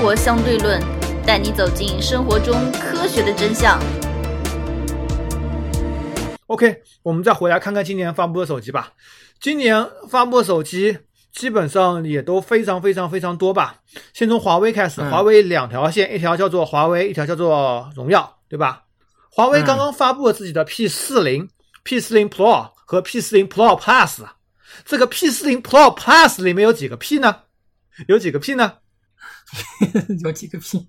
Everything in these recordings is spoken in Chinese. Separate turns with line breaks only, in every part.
活相对论》，带你走进生活中科学的真相。
OK，我们再回来看看今年发布的手机吧。今年发布的手机基本上也都非常非常非常多吧。先从华为开始，华为两条线，一条叫做华为，一条叫做荣耀，对吧？华为刚刚发布了自己的 P 四零、P 四零 Pro 和 P 四零 Pro Plus。这个 P 四零 Pro Plus 里面有几个 P 呢？有几个 P 呢？
有几个 P？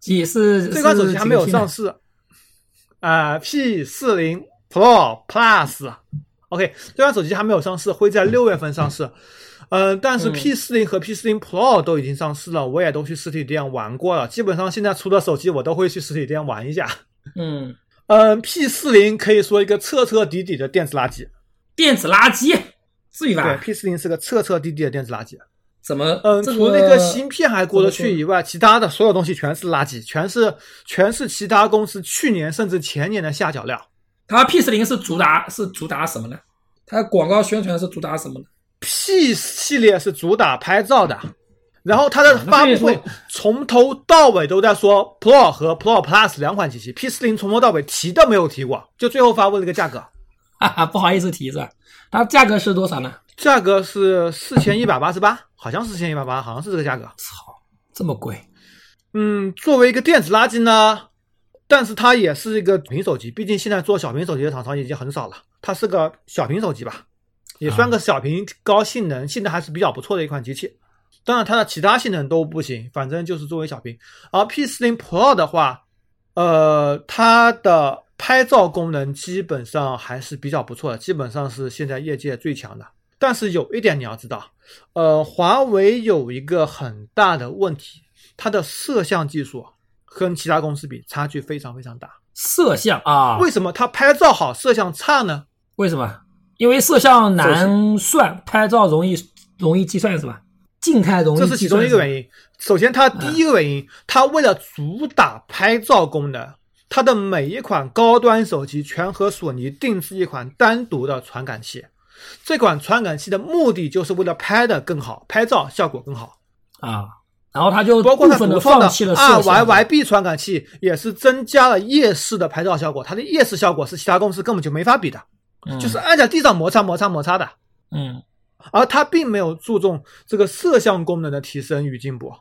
几是
这款手机还没有上市啊？P 四零 Pro Plus，OK，这款手机还没有上市，会在六月份上市。呃，但是 P 四零和 P 四零 Pro 都已经上市了，我也都去实体店玩过了。基本上现在出的手机我都会去实体店玩一下。
嗯
嗯，P 四零可以说一个彻彻底底的电子垃圾。
电子垃圾，至于吧？
对，P 四零是个彻彻底底的电子垃圾。
怎么？
嗯，
这
除了那个芯片还过得去以外，其他的所有东西全是垃圾，全是全是其他公司去年甚至前年的下脚料。
它 P 四零是主打是主打什么呢？它广告宣传是主打什么呢
？P 系列是主打拍照的，然后它的
啊
发布会从头到尾都在说 Pro 和 Pro Plus 两款机器，P 四零从头到尾提都没有提过，就最后发布了一个价格。
哈哈，不好意思提是吧？它价格是多少呢？
价格是四千一百八十八，好像是四千一百八，好像是这个价格。
操，这么贵？
嗯，作为一个电子垃圾呢，但是它也是一个小屏手机，毕竟现在做小屏手机的厂商已经很少了，它是个小屏手机吧，也算个小屏高性能，性能还是比较不错的一款机器。当然，它的其他性能都不行，反正就是作为小屏。而 P 四零 Pro 的话，呃，它的拍照功能基本上还是比较不错的，基本上是现在业界最强的。但是有一点你要知道，呃，华为有一个很大的问题，它的摄像技术跟其他公司比差距非常非常大。
摄像啊？
为什么它拍照好，摄像差呢？
为什么？因为摄像难算，拍照容易容易计算是吧？静态容易，
这是其中一个原因。首先，它第一个原因，它为了主打拍照功能，它的每一款高端手机全和索尼定制一款单独的传感器。这款传感器的目的就是为了拍的更好，拍照效果更好
啊。然后它就
包括它
的
放
弃了
RYYB 传感器，也是增加了夜视的拍照效果。它的夜视效果是其他公司根本就没法比的，
嗯、
就是按在地上摩擦摩擦摩擦的。
嗯，
而它并没有注重这个摄像功能的提升与进步。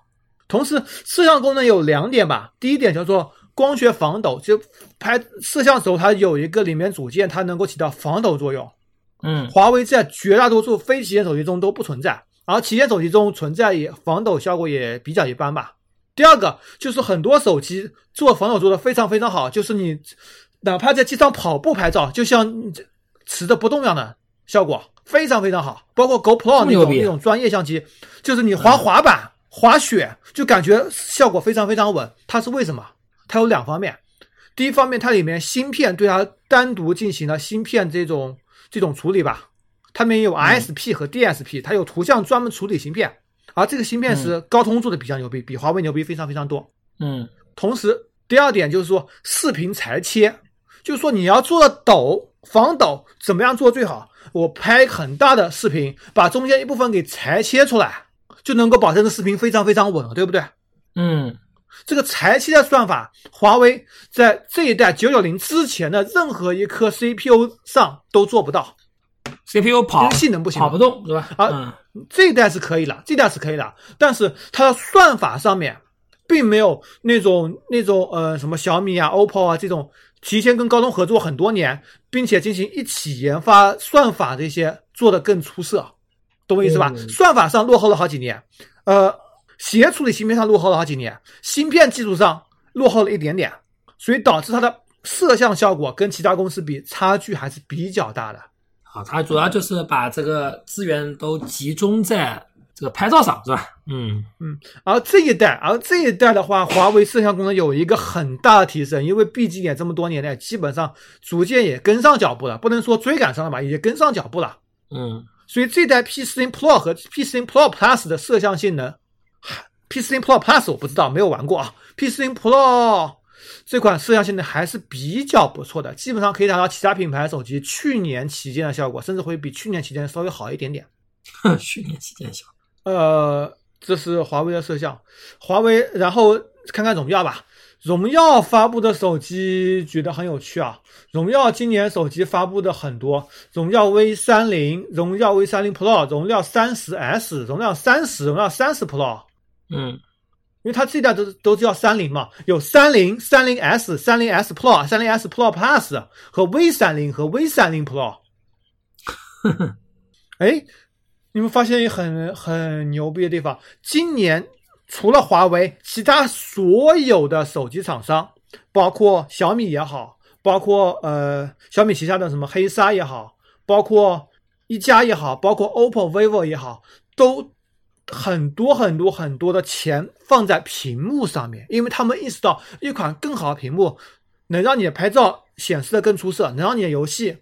同时，摄像功能有两点吧。第一点叫做光学防抖，就拍摄像时候它有一个里面组件，它能够起到防抖作用。
嗯，
华为在绝大多数非旗舰手机中都不存在，而旗舰手机中存在也防抖效果也比较一般吧。第二个就是很多手机做防抖做的非常非常好，就是你哪怕在街上跑步拍照，就像持着不动一样的效果非常非常好。包括 GoPro 那种那种专业相机，就是你滑滑板、嗯、滑雪就感觉效果非常非常稳。它是为什么？它有两方面，第一方面它里面芯片对它单独进行了芯片这种。这种处理吧，它里面有 ISP 和 DSP，、嗯、它有图像专门处理芯片，而这个芯片是高通做的比较牛逼，比华为牛逼非常非常多。
嗯，
同时第二点就是说视频裁切，就是说你要做的抖防抖，怎么样做最好？我拍很大的视频，把中间一部分给裁切出来，就能够保证这视频非常非常稳了，对不对？
嗯，
这个裁切的算法，华为在这一代九九零之前的任何一颗 CPU 上都做不到
，CPU 跑
性能不行，
跑不动对吧？
啊，这一代是可以了，这一代是可以了，但是它的算法上面并没有那种那种呃什么小米啊、OPPO 啊这种提前跟高通合作很多年，并且进行一起研发算法这些做的更出色，懂我意思吧？
嗯、
算法上落后了好几年，呃。协处理芯片上落后了好几年，芯片技术上落后了一点点，所以导致它的摄像效果跟其他公司比差距还是比较大的。
啊，它主要就是把这个资源都集中在这个拍照上，是吧？嗯
嗯。而这一代，而这一代的话，华为摄像功能有一个很大的提升，因为毕竟也这么多年了，基本上逐渐也跟上脚步了，不能说追赶上了吧，也跟上脚步了。
嗯。
所以这代 P 四零 Pro 和 P 四零 Pro Plus 的摄像性能。P 四零 Pro Plus 我不知道，没有玩过啊。P 四零 Pro 这款摄像性能还是比较不错的，基本上可以达到其他品牌手机去年旗舰的效果，甚至会比去年旗舰稍微好一点点。
去年旗舰效
呃，这是华为的摄像。华为，然后看看荣耀吧。荣耀发布的手机觉得很有趣啊。荣耀今年手机发布的很多，荣耀 V 三零、荣耀 V 三零 Pro、荣耀三十 S、荣耀三十、荣耀三十 Pro。
嗯，
因为它这代都都叫三零嘛，有三零、三零 S、三零 S Pro、三零 S Pro Plus 和 V 三零和 V 三零 Pro。哎，你们发现一很很牛逼的地方，今年除了华为，其他所有的手机厂商，包括小米也好，包括呃小米旗下的什么黑鲨也好，包括一加也好，包括 OPPO、vivo 也好，都很多很多很多的钱放在屏幕上面，因为他们意识到一款更好的屏幕能让你的拍照显示的更出色，能让你的游戏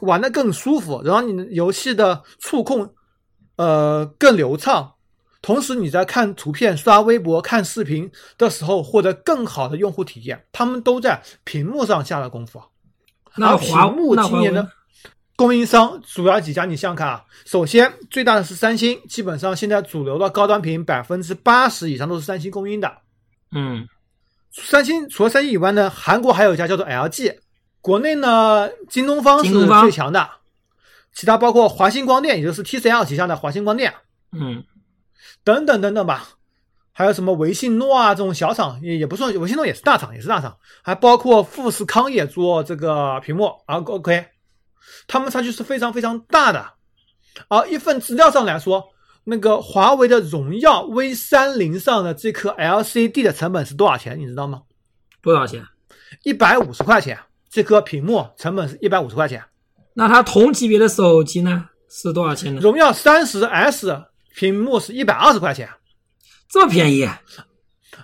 玩的更舒服，能让你的游戏的触控呃更流畅。同时你在看图片、刷微博、看视频的时候，获得更好的用户体验，他们都在屏幕上下了功夫。
那华
幕
那华为
今年的供应商主要几家，你想想看啊。首先最大的是三星，基本上现在主流的高端屏百分之八十以上都是三星供应的。
嗯
三星除了三星以外呢，韩国还有一家叫做 LG，国内呢京东方是最强的，其他包括华星光电，也就是 TCL 旗下的华星光电
嗯
等等等等吧。还有什么维信诺啊这种小厂也也不算，维信诺也是大厂，也是大厂，还包括富士康也做这个屏幕啊，OK，他们差距是非常非常大的。而一份资料上来说，那个华为的荣耀 V 三零上的这颗 LCD 的成本是多少钱？你知道吗？
多少钱？
一百五十块钱，这颗屏幕成本是一百五十块钱。
那它同级别的手机呢是多少钱呢？
荣耀三十 S 屏幕是一百二十块钱，
这么便宜？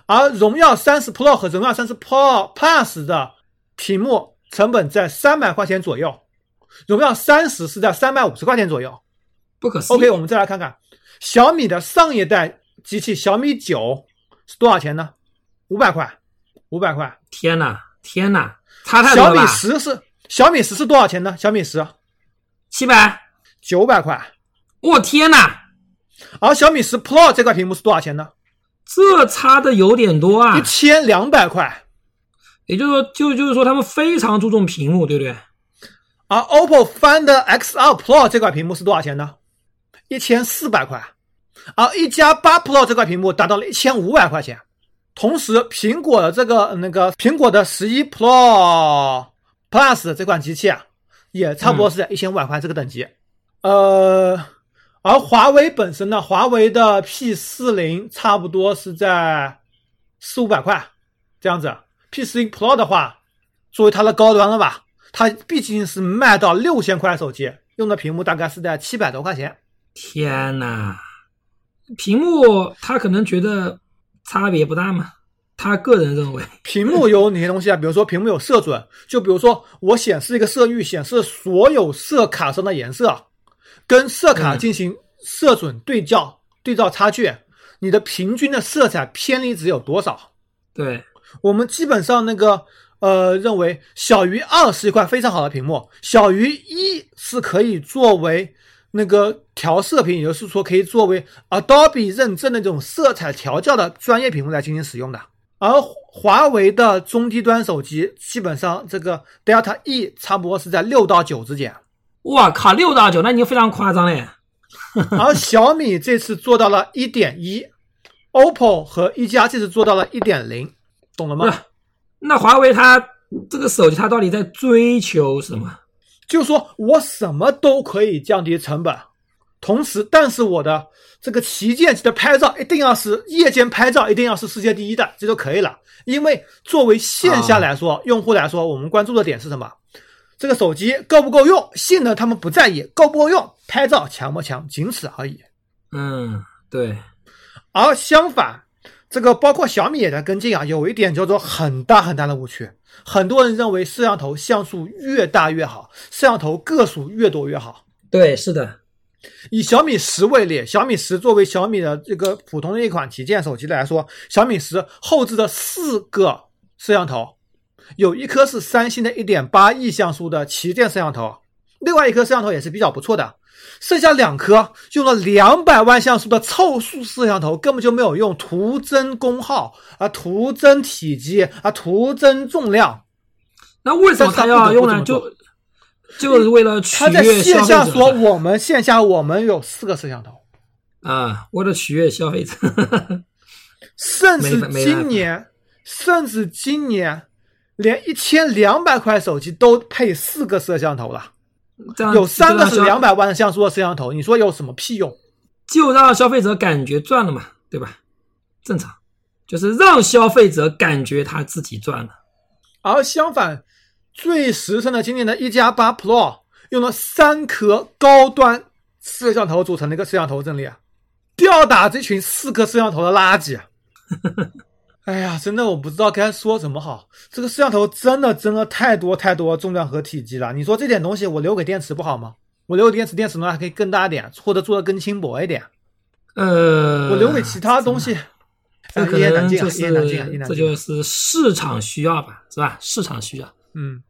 而荣耀三十 Pro 和荣耀三十 Pro Plus 的屏幕成本在三百块钱左右，荣耀三十是在三百五十块钱左右。
不可思议。
OK，我们再来看看小米的上一代机器小米九是多少钱呢？五百块，五百块。
天呐，天呐，差太多了
小米？十是小米十是多少钱呢？小米十
七百？
九百块，
我天呐，
而小米十 Pro 这块屏幕是多少钱呢？
这差的有点多啊
一！千两百块。
也就是说，就就是说，他们非常注重屏幕，对不对？
而 OPPO Find X2 Pro 这块屏幕是多少钱呢？一千四百块。而一加八 Pro 这块屏幕达到了一千五百块钱。同时，苹果的这个那个苹果的十一 Pro Plus 这款机器啊，也差不多是在一千五百块这个等级。呃，而华为本身呢，华为的 P 四零差不多是在四五百块这样子。P 四零 Pro 的话，作为它的高端了吧，它毕竟是卖到六千块手机，用的屏幕大概是在七百多块钱。
天呐，屏幕他可能觉得差别不大嘛？他个人认为，
屏幕有哪些东西啊？比如说屏幕有色准，就比如说我显示一个色域，显示所有色卡上的颜色，跟色卡进行色准对照，对照差距，你的平均的色彩偏离值有多少？
对，
我们基本上那个呃认为小于二是一块非常好的屏幕，小于一是可以作为那个调色屏，也就是说可以作为 Adobe 认证的这种色彩调教的专业屏幕来进行使用的。而华为的中低端手机基本上这个 Delta E 差不多是在六到九之间，
我靠，六到九，那已经非常夸张嘞。
而小米这次做到了一点一，OPPO 和一加这次做到了一点零，懂了吗
那华为它这个手机它到底在追求什么？
就是说我什么都可以降低成本，同时，但是我的这个旗舰机的拍照一定要是夜间拍照，一定要是世界第一的，这就可以了。因为作为线下来说，用户来说，我们关注的点是什么？这个手机够不够用？性能他们不在意，够不够用？拍照强不强？仅此而已。
嗯，对，
而相反，这个包括小米也在跟进啊，有一点叫做很大很大的误区。很多人认为摄像头像素越大越好，摄像头个数越多越好。
对，是的，
以小米十为例，小米十作为小米的这个普通的一款旗舰手机来说，小米十后置的四个摄像头，有一颗是三星的1.8亿像素的旗舰摄像头，另外一颗摄像头也是比较不错的，剩下两颗用了两百万像素的凑数摄像头，根本就没有用，图增功耗啊，图增体积啊，图增重量。
那为什么他要用呢？就就是为了取
他在
悦
线下说我们线下我们有四个摄像头，
啊，为了取悦消费者。
甚至
没没办法
今年，甚至今年连一千两百块手机都配四个摄像头了。
这样
有三个是两百万像素的摄像头，你说有什么屁用？
就让消费者感觉赚了嘛，对吧？正常，就是让消费者感觉他自己赚了。
而相反，最实诚的今年的一加八 Pro 用了三颗高端摄像头组成的一个摄像头阵列，吊打这群四颗摄像头的垃圾。哎呀，真的我不知道该说什么好。这个摄像头真的真的太多太多重量和体积了。你说这点东西我留给电池不好吗？我留给电池，电池容量还可以更大一点，或者做的更轻薄一点。
呃，
我留给其他东西，
这可能就是
啊
这就是市场需要吧，是吧？市场需要。
嗯，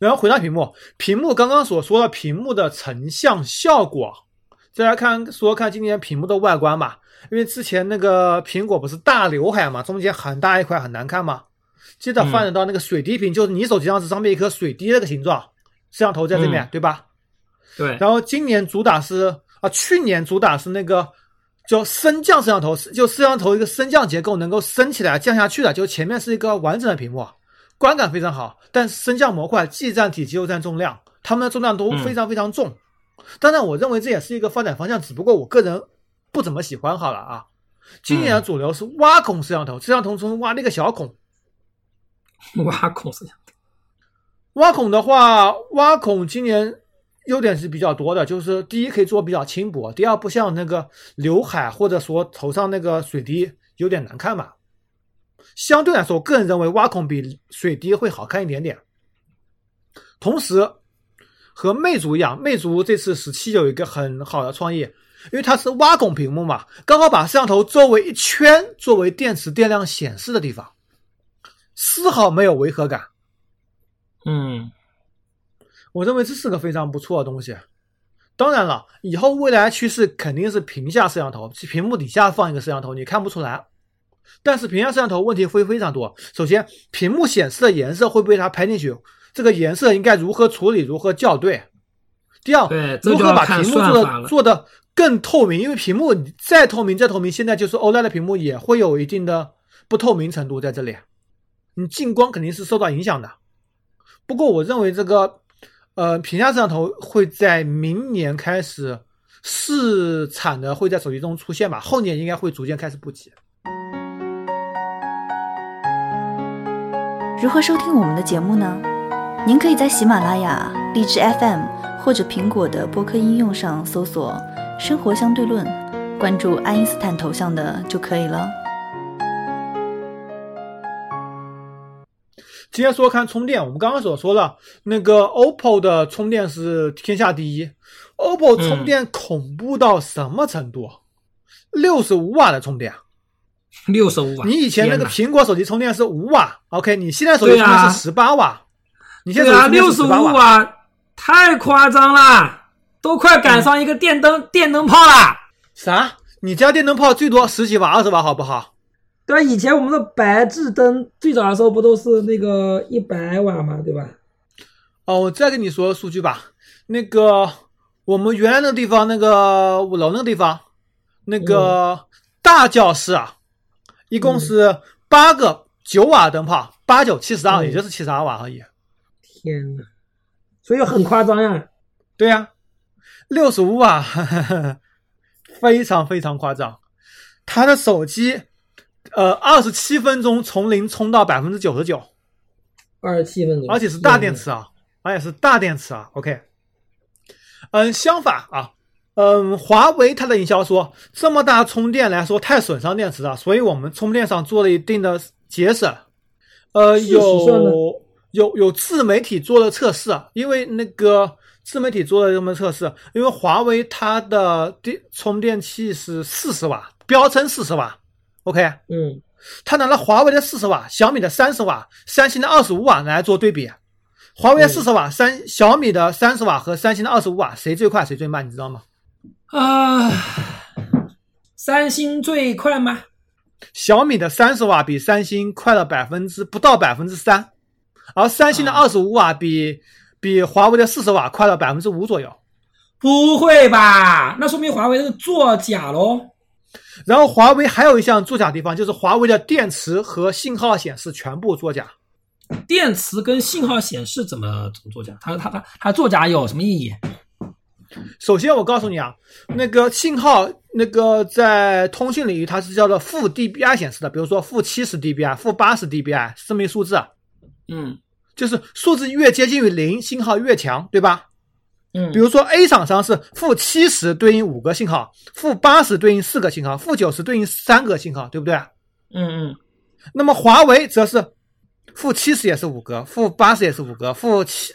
然后回到屏幕，屏幕刚刚所说的屏幕的成像效果，再来看说看今年屏幕的外观吧。因为之前那个苹果不是大刘海嘛，中间很大一块很难看嘛。接着发展到那个水滴屏，就是你手机上是上面一颗水滴那个形状，摄像头在这面，
嗯
对吧？
对，
然后今年主打是啊，去年主打是那个叫升降摄像头，就摄像头一个升降结构能够升起来降下去的，就前面是一个完整的屏幕，观感非常好。但升降模块既占体积又占重量，它们的重量都非常非常重。当然，我认为这也是一个发展方向，只不过我个人不怎么喜欢好了啊。今年的主流是挖孔摄像头，摄像头中挖了一个小孔。
挖孔摄像头。
挖孔的话，挖孔今年优点是比较多的，就是第一可以做比较轻薄，第二不像那个刘海或者说头上那个水滴有点难看嘛。相对来说，我个人认为挖孔比水滴会好看一点点。同时，和魅族一样，魅族这次十七有一个很好的创意，因为它是挖孔屏幕嘛，刚好把摄像头周围一圈作为电池电量显示的地方，丝毫没有违和感。
嗯，
我认为这是个非常不错的东西。当然了，以后未来趋势肯定是屏下摄像头，屏幕底下放一个摄像头，你看不出来。但是屏下摄像头问题会非常多。首先，屏幕显示的颜色会不会它拍进去？这个颜色应该如何处理？如何校对？第二，如何把屏幕做的做的更透明？因为屏幕再透明再透明，现在就是 OLED 的屏幕也会有一定的不透明程度在这里，你进光肯定是受到影响的。不过我认为这个呃屏下摄像头会在明年开始试产的，会在手机中出现吧，后年应该会逐渐开始布局。
如何收听我们的节目呢？您可以在喜马拉雅、荔枝 FM 或者苹果的播客应用上搜索“生活相对论”，关注爱因斯坦头像的就可以了。
今天说看充电，我们刚刚所说的那个 OPPO 的充电是天下第一，OPPO 充电恐怖到什么程度？六十五瓦的充电，
六十五瓦。
你以前那个苹果手机充电是五瓦，OK，你现在手机充电是十八瓦，你现
哪对啊，
在
六十五
瓦
太夸张了，都快赶上一个电灯、电灯泡啦。
啥？你家电灯泡最多十几瓦、二十瓦，好不好？
对啊，以前我们的白炽灯最早的时候不都是那个一百瓦吗，对吧？
哦，我再跟你说数据吧。那个我们原来那个地方，那个五楼那个地方，那个大教室啊，一共是八个九瓦灯泡，八九七十二，
嗯
也就是七十二瓦而已。
天呐，所以很夸张呀。
对呀、六十五瓦，非常非常夸张。他的手机，呃，二十七分钟从零充到百分之九十九。
二十七分钟，
而且是大电池啊，而且是大电池啊。OK，嗯，相反啊，嗯，华为它的营销说这么大充电来说太损伤电池了，所以我们充电上做了一定的节省。呃，有有有自媒体做了测试，啊，因为那个自媒体做了这么测试，因为华为它的电充电器是四十瓦，标称四十瓦。OK，
嗯，
他拿了华为的四十瓦、小米的三十瓦、三星的二十五瓦来做对比，华为的四十瓦、三小米的三十瓦和三星的二十五瓦，谁最快谁最慢？你知道吗？
啊，三星最快吗？
小米的三十瓦比三星快了百分之不到百分之三，而三星的
啊
二十五瓦比、比华为的四十瓦快了百分之五左右。
不会吧？那说明华为是作假喽？
然后华为还有一项作假地方，就是华为的电池和信号显示全部作假。
电池跟信号显示怎么怎么作假？它它它它作假有什么意义？
首先，我告诉你啊，那个信号，那个在通信领域它是叫做负 dBi 显示的，比如说负七十 dBi、负八十 dBi 是这么一数字，啊，
嗯
就是数字越接近于零，信号越强，对吧？
嗯
比如说 A 厂商是负七十对应五个信号，负八十对应四个信号，负九十对应三个信号，对不对？
嗯嗯
那么华为则是负七十也是五个，负八十也是五个，负七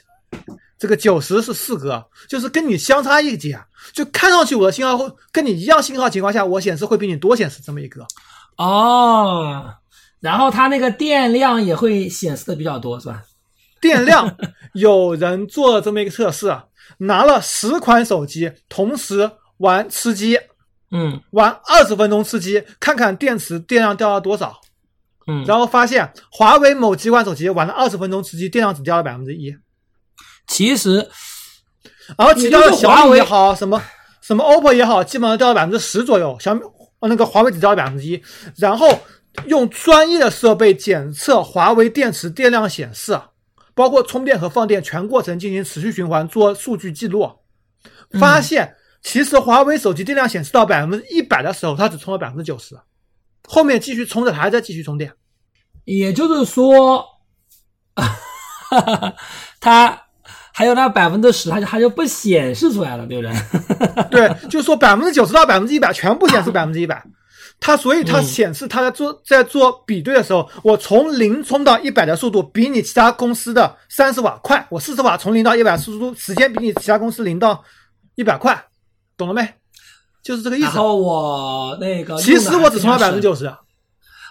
这个九十是四个，就是跟你相差一截，就看上去我的信号会跟你一样信号情况下，我显示会比你多显示这么一个。
哦，然后它那个电量也会显示的比较多，是吧？
电量 有人做了这么一个测试，拿了十款手机同时玩吃鸡，
嗯
玩二十分钟吃鸡，看看电池电量掉了多少。
嗯，
然后发现华为某几款手机玩了二十分钟吃鸡，电量只掉了百分之一。
其实
然后其他的
华
小米
为
也好，什么什么 OPPO 也好，基本上掉了百分之十左右。小米呃那个华为只掉了百分之一。然后用专业的设备检测华为电池电量显示，包括充电和放电全过程进行持续循环做数据记录，发现其实华为手机电量显示到百分之一百的时候，它只充了百分之九十，后面继续充着，它还在继续充电。
也就是说，它还有那百分之十，它就它就不显示出来了，对不对？
对，就是说百分之九十到百分之一百全部显示百分之一百，它所以它
嗯
显示它在做在做比对的时候，我从零充到一百的速度比你其他公司的三十瓦快，我四十瓦从零到一百速度时间比你其他公司零到一百快，懂了没？就是这个意思。
然后我那个
其实我只充了百分之
九，
九十，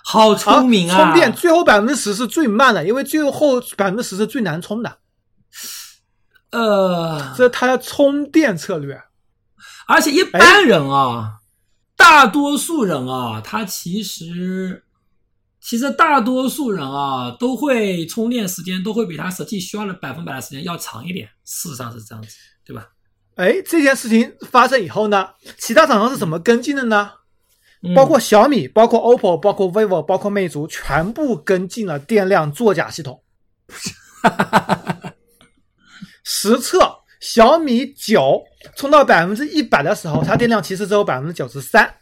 好聪明啊！
充电最后百分之十是最慢的，因为最后百分之十是最难充的，
呃，
这是它的充电策略。
而且一般人啊，大多数人啊，他其实其实大多数人啊，都会充电时间都会比他实际需要的百分百的时间要长一点。事实上是这样子，对吧？
哎，这件事情发生以后呢，其他厂商是怎么跟进的呢？
嗯
包括小米、包括 OPPO、包括 vivo、包括魅族，全部跟进了电量作假系统。实测小米九充到百分之一百的时候，它电量其实只有百分之九十三，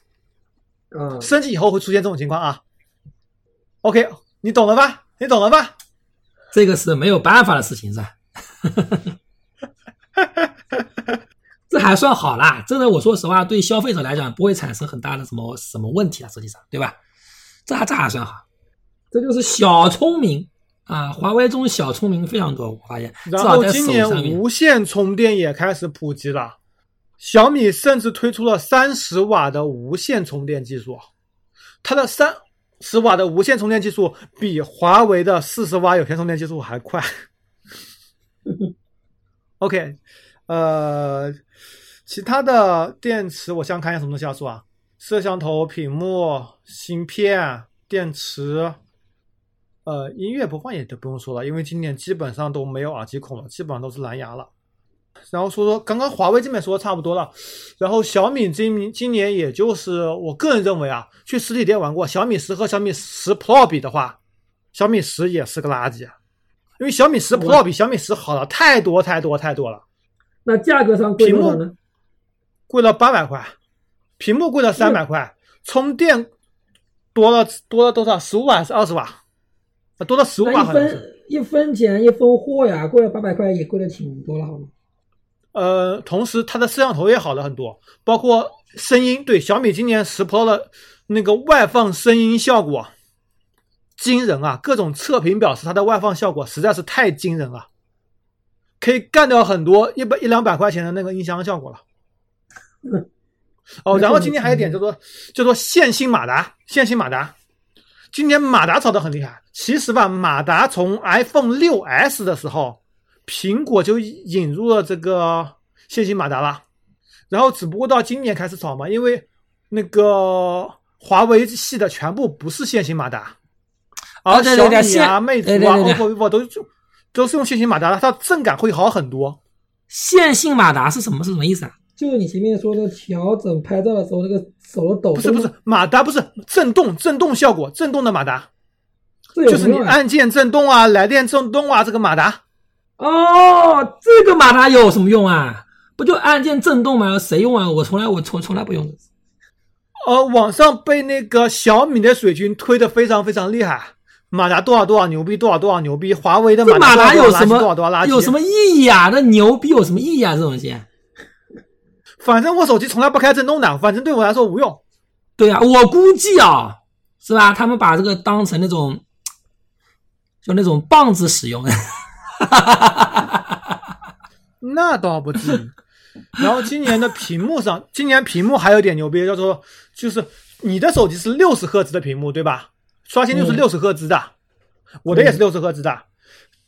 嗯，
升级以后会出现这种情况啊。OK，你懂了吧？你懂了吧？
这个是没有办法的事情，是吧？这还算好啦，这个，我说实话，对消费者来讲不会产生很大的什么什么问题啊，实际上，对吧？这还这还算好，这就是小聪明啊！华为这种小聪明非常多，我发现，
然后今年。无线充电也开始普及了，小米甚至推出了三十瓦的无线充电技术，它的三十瓦的无线充电技术比华为的四十瓦有线充电技术还快。OK，呃，其他的电池我想想看一下什么东西要说啊，摄像头、屏幕、芯片、电池。呃，音乐播放也就不用说了，因为今年基本上都没有耳机孔了，基本上都是蓝牙了。然后说说刚刚华为这边说的差不多了，然后小米今今年也就是我个人认为啊，去实体店玩过小米十和小米十 Pro 比的话，小米十也是个垃圾，因为小米十 Pro 比小米十好了太多太多太多了，
那价格上
贵多少呢？贵了八百块，屏幕贵了三百块，充电多了多了多少？十五瓦还是二十瓦？啊，多到十五瓦好像是。
一分钱一分货呀，贵了八百块也贵的挺多了，好吗？
呃，同时它的摄像头也好了很多，包括声音。对，小米今年十 Pro 的那个外放声音效果惊人啊！各种测评表示它的外放效果实在是太惊人了，可以干掉很多一百一两百块钱的那个音箱效果了。哦，然后今天还有一点叫做叫做线性马达，线性马达。今年马达炒得很厉害。其实吧，马达从 iPhone 6s 的时候苹果就引入了这个线性马达了，然后只不过到今年开始炒嘛，因为那个华为系的全部不是线性马达，而小米啊、魅族啊、OPPO、vivo 都就都是用线性马达的，它震感会好很多。
线性马达是什么？是什么意思啊？
就是你前面说的调整拍照的时候那个手的抖，
不是不是，马达不是震动震动效果，震动的马达就是你按键震动啊、来电震动啊，这个马达。
哦，这个马达有什么用啊？不就按键震动吗？谁用啊？我从来我从从来不用。
呃，网上被那个小米的水军推的非常非常厉害，马达多少多少牛逼，多少多少牛逼，华为的
马达
达多少多
有什么有什么意义啊？那牛逼有什么意义啊？这东西？
反正我手机从来不开震动的，反正对我来说无用。
对啊，我估计啊，是吧？他们把这个当成那种，就那种棒子使用。
那倒不至于。然后今年的屏幕上，今年屏幕还有点牛逼，叫做就是你的手机是六十赫兹的屏幕，对吧？刷新率是
嗯
六十赫兹的，我的也是六十赫兹的。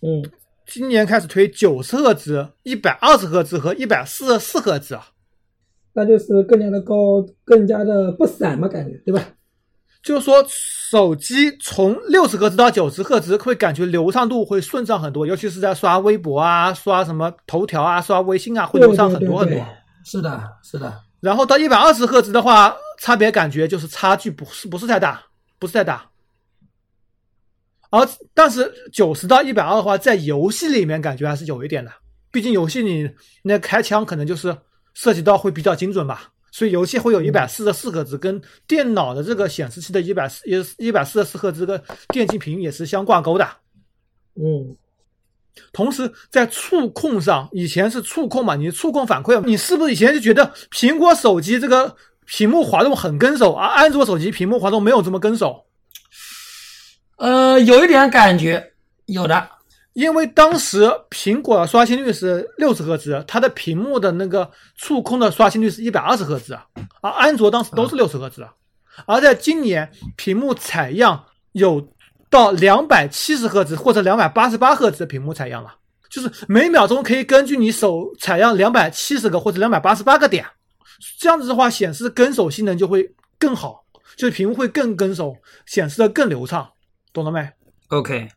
嗯，
今年开始推九十赫兹、一百二十赫兹和一百四十四赫兹啊。
那就是更加的高，更加的不散嘛，感觉对吧？
就是说，手机从六十赫兹到九十赫兹，会感觉流畅度会顺畅很多，尤其是在刷微博啊、刷什么头条啊、刷微信啊，会流畅很多很多
对对对。
是的，是的。
然后到一百二十赫兹的话，差别感觉就是差距不是不是太大，不是太大。而但是九十到一百二的话，在游戏里面感觉还是有一点的，毕竟游戏里那开枪可能就是涉及到会比较精准吧，所以游戏会有一百四十四赫兹，跟电脑的这个显示器的一百四一一百四十四赫兹跟电竞屏也是相挂钩的。
嗯，
同时在触控上，以前是触控嘛，你触控反馈，你是不是以前就觉得苹果手机这个屏幕滑动很跟手，而安卓手机屏幕滑动没有这么跟手？
呃，有一点感觉，有的。
因为当时苹果的刷新率是六十赫兹，它的屏幕的那个触控的刷新率是一百二十赫兹啊，而安卓当时都是六十赫兹啊。而在今年，屏幕采样有到两百七十赫兹或者两百八十八赫兹的屏幕采样了，就是每秒钟可以根据你手采样两百七十个或者两百八十八个点，这样子的话显示跟手性能就会更好，就是屏幕会更跟手，显示的更流畅，懂了没
？OK，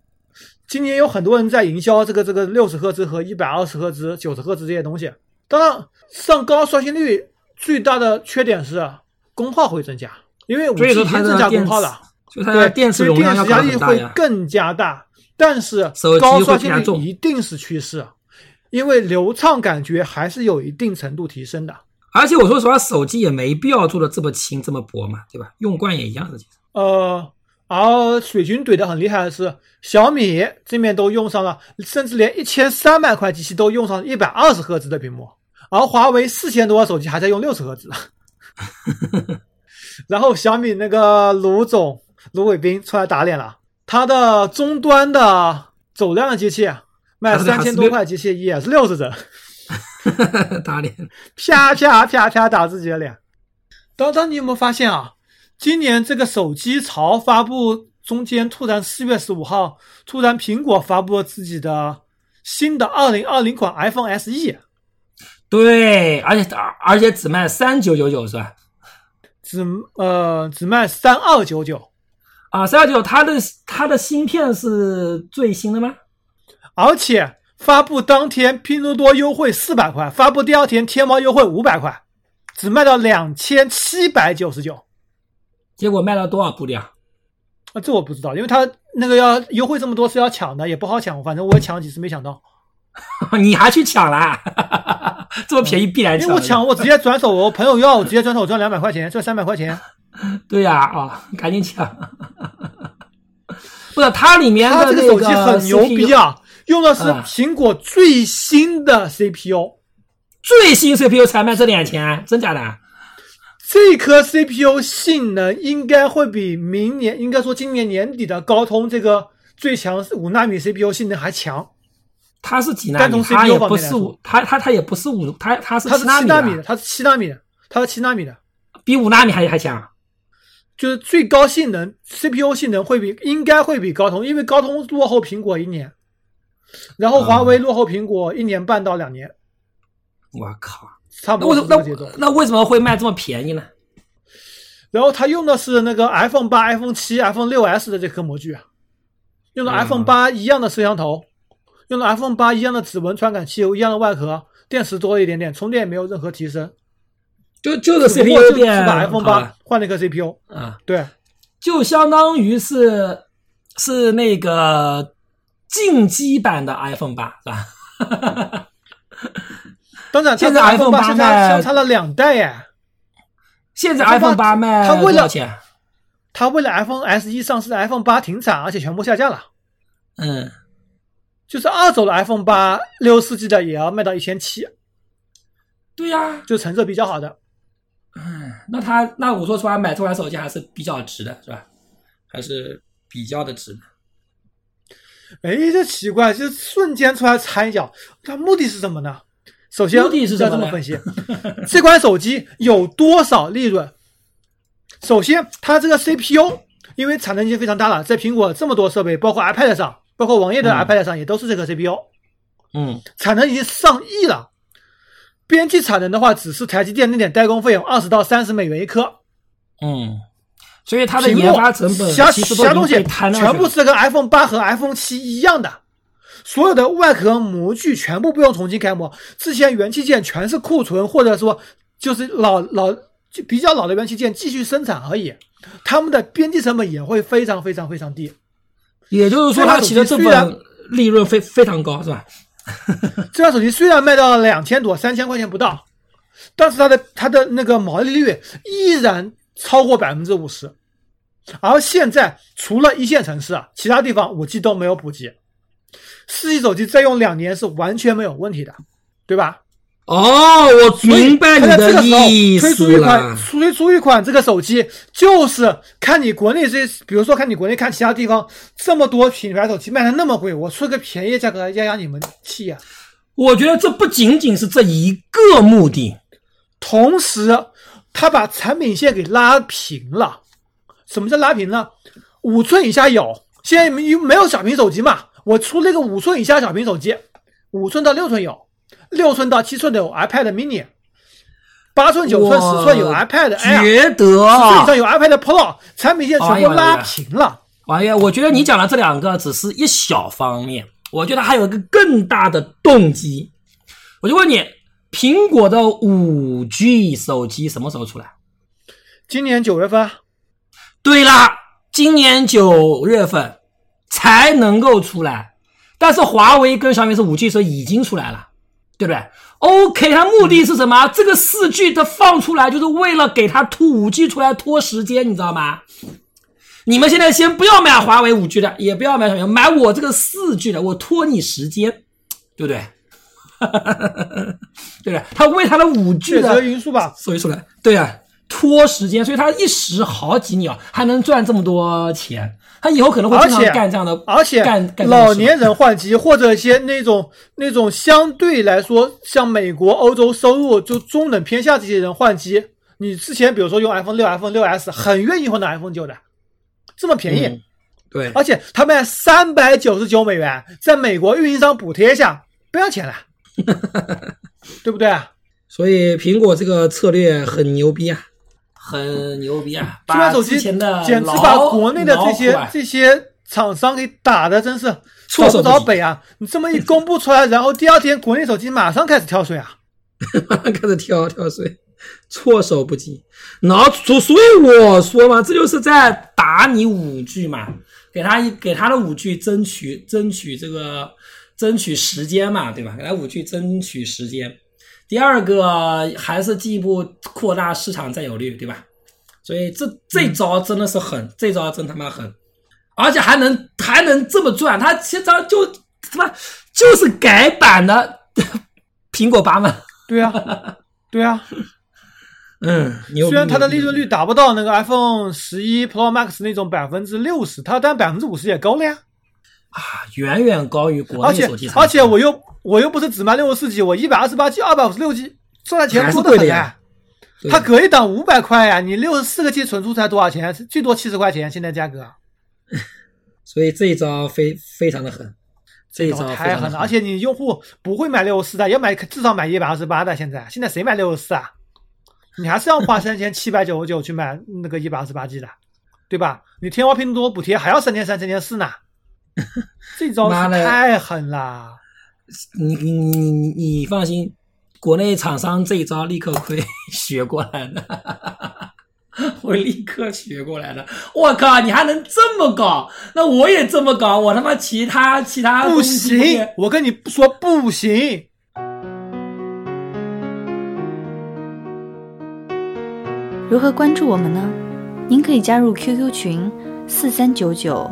今年有很多人在营销这个这个六十赫兹和一百二十赫兹、九十赫兹这些东西。当然，上高刷新率最大的缺点是功耗会增加，因为五
所
G
以说它
已经增加功耗了，，
所以它
对，
电池容量要
电池压力会。更加大。但是高刷新率一定是趋势，因为流畅感觉还是有一定程度提升的。
而且我说实话，手机也没必要做的这么轻这么薄嘛，对吧？用惯也一样的。
呃，而水军怼的很厉害的是，小米这面都用上了，甚至连一千三百块机器都用上一百二十赫兹的屏幕，而华为四千多的手机还在用六十赫兹。然后小米那个卢总卢伟斌出来打脸了，他的终端的走量的机器卖三千多块机器也是六十帧。
打脸。
啪啪啪啪打自己的脸。当当，你有没有发现啊？今年这个手机潮发布中间，突然四月十五号，突然苹果发布了自己的新的二零二零款 iPhone SE，
对，而且而而且只卖三九九九是吧？
只呃只卖三二九九，
啊，三二九九它的它的芯片是最新的吗？
而且发布当天拼多多优惠四百块，发布第二天天猫优惠五百块，只卖到两千七百九十九。
结果卖了多少部的呀？
啊，这我不知道，因为他那个要优惠这么多是要抢的，也不好抢，反正我也抢了几次没抢到。
你还去抢啦？这么便宜必然抢。
因为我抢，我直接转手，我朋友要我直接转手赚两百块钱，赚三百块钱。
对呀、啊，赶紧抢！不是它里面
他
的那
这个手机很牛逼啊，用的是
啊
苹果最新的 CPU，、
最新 CPU 才卖这点钱，真假的？
这颗 CPU 性能应该会比明年，应该说今年年底的高通这个最强五纳米 CPU 性能还强。
它是几纳米
？CPU
它也不是五，它它它也不是五，它它是
它是
七纳米的
七纳米的，它是七纳米的，它是七纳米的，
比五纳米还还强。
就是最高性能 CPU 性能会比应该会比高通，因为高通落后苹果一年。然后华为落后苹果一年半到两年，
我靠，
差不
那为什么
多这个节奏
那。那为什么会卖这么便宜呢？
然后它用的是那个 iPhone 八、iPhone 七、iPhone 六 S 的这颗模具啊，用的
嗯
iPhone 八一样的摄像头，用了 iPhone 八一样的指纹传感器，一样的外壳，电池多了一点点，充电也没有任何提升，
就就是 CPU
就是
变
把 iPhone 八换了一个 CPU。
啊，
对，
就相当于是是那个进击版的 iPhone 八是吧？
当然，
现在
iPhone 八
iPhone
相
8卖
差相差了两代耶。
现在
iPhone
八卖
它为了
钱？
它为了 iPhone SE 上市，iPhone 八停产，而且全部下架了。
嗯，
就是二手的 iPhone 八六四 G 的也要卖到一千七，
对呀、
就成色比较好的。
嗯，那他那我说实话，买这款手机还是比较值的，是吧？还是比较的值的。
哎，这奇怪，就瞬间出来掺一脚，他目的是什么呢？首先，
目的是
要这么分析，这款手机有多少利润？首先，它这个 CPU 因为产能已经非常大了，在苹果这么多设备，包括 iPad 上，包括网页的
嗯。
iPad 上也都是这个 CPU，、
嗯。
产能已经上亿了。边际产能的话，只是台积电那点代工费用，二十到三十美元一颗。
嗯，所以它的研发成本
其他
其
他东西全部是跟 iPhone 八和 iPhone 七一样的，所有的外壳模具全部不用重新开模，之前元器件全是库存或者说就是老老就比较老的元器件继续生产而已，他们的边际成本也会非常非常非常低。
也就是说，它其实这
这款手
份利润非非常高，是吧？
这款手机虽然卖到了两千多、三千块钱不到，但是它的它的那个毛利率依然超过百分之五十。而现在除了一线城市啊，其他地方五 G 都没有普及，四 G 手机再用两年是完全没有问题的，对吧？
哦，我明白你
它在这
的
个时候推出一款。推出一款这个手机，就是看你国内这，比如说看你国内看其他地方这么多品牌手机卖的那么贵，我出个便宜价格压压你们气呀、
我觉得这不仅仅是这一个目的，
同时，他把产品线给拉平了。什么叫拉平呢？五寸以下有，现在没没有小屏手机嘛？我出了一个五寸以下小屏手机，五寸到六寸有，六寸到七寸的有 iPad mini，八寸、九寸、十寸有 iPad Air，
觉得
十寸以
啊，
上有 iPad Pro，产品线全部拉平了。
王爷，我觉得你讲的这两个只是一小方面，我觉得还有一个更大的动机。我就问你，苹果的五 G 手机什么时候出来？
今年九月份啊，
对啦，今年九月份才能够出来，但是华为跟小米是五 G 时候已经出来了，对不对？OK，它目的是什么？这个四 G 的放出来就是为了给它拖五 G 出来拖时间，你知道吗？你们现在先不要买华为五 G 的，也不要买小米，买我这个四 G 的，我拖你时间，对不对？对不对？他为他的五 G 的。所以出来，对啊，拖时间，所以他一时好几秒还能赚这么多钱，他以后可能会经常干这样的，
而且
干
老年人换机或者一些那种那种相对来说像美国、欧洲收入就中等偏下这些人换机，你之前比如说用 iPhone 六、iPhone 六 S，很愿意换到 iPhone 九的，这么便宜，
嗯对，
而且他卖三百九十九美元，在美国运营商补贴下不要钱了，对不对啊？
所以苹果这个策略很牛逼啊，很牛逼啊！把
这款手机
前的
简直把国内的这些这些厂商给打的真是
措手不及
找不着北啊！你这么一公布出来，然后第二天国内手机马上开始跳水啊！
马上开始跳跳水，措手不及。然后所所以我说嘛，这就是在打你五 G 嘛，给他一给他的五 G 争取争取这个争取时间嘛，对吧？给他五 G 争取时间。第二个还是进一步扩大市场占有率，对吧？所以这这招真的是狠，这招真他妈狠，而且还能还能这么赚，他其实就他妈就是改版的 苹果八嘛。
对啊，对啊，
嗯，
虽然它的利润率达不到那个 iPhone 十一 Pro Max 那种百分之六十，它但百分之五十也高了呀。
啊，远远高于国
而且
内手机厂商。
而且我又我又不是只卖六十四 G，我一百二十八 G、二百五十六 G，赚的钱多得很
呀。对
它隔一档五百块呀，你六十四个 G 存储才多少钱？最多七十块钱，现在价格。
所以这一招非非常的狠。这一招
太狠了，而且你用户不会买六十四的，要买至少买一百二十八的。现在现在谁买六十四啊？你还是要花三千七百九十九去买那个一百二十八 G 的，对吧？你天猫、拼多多补贴还要三千三、三千四呢，这招
妈的
太狠了。
你你你你你放心，国内厂商这一招立刻会 学过来的，会立刻学过来的。我靠，你还能这么搞？那我也这么搞，我他妈其他其他
不行，我跟你说不行。
如何关注我们呢？您可以加入 QQ 群四三九九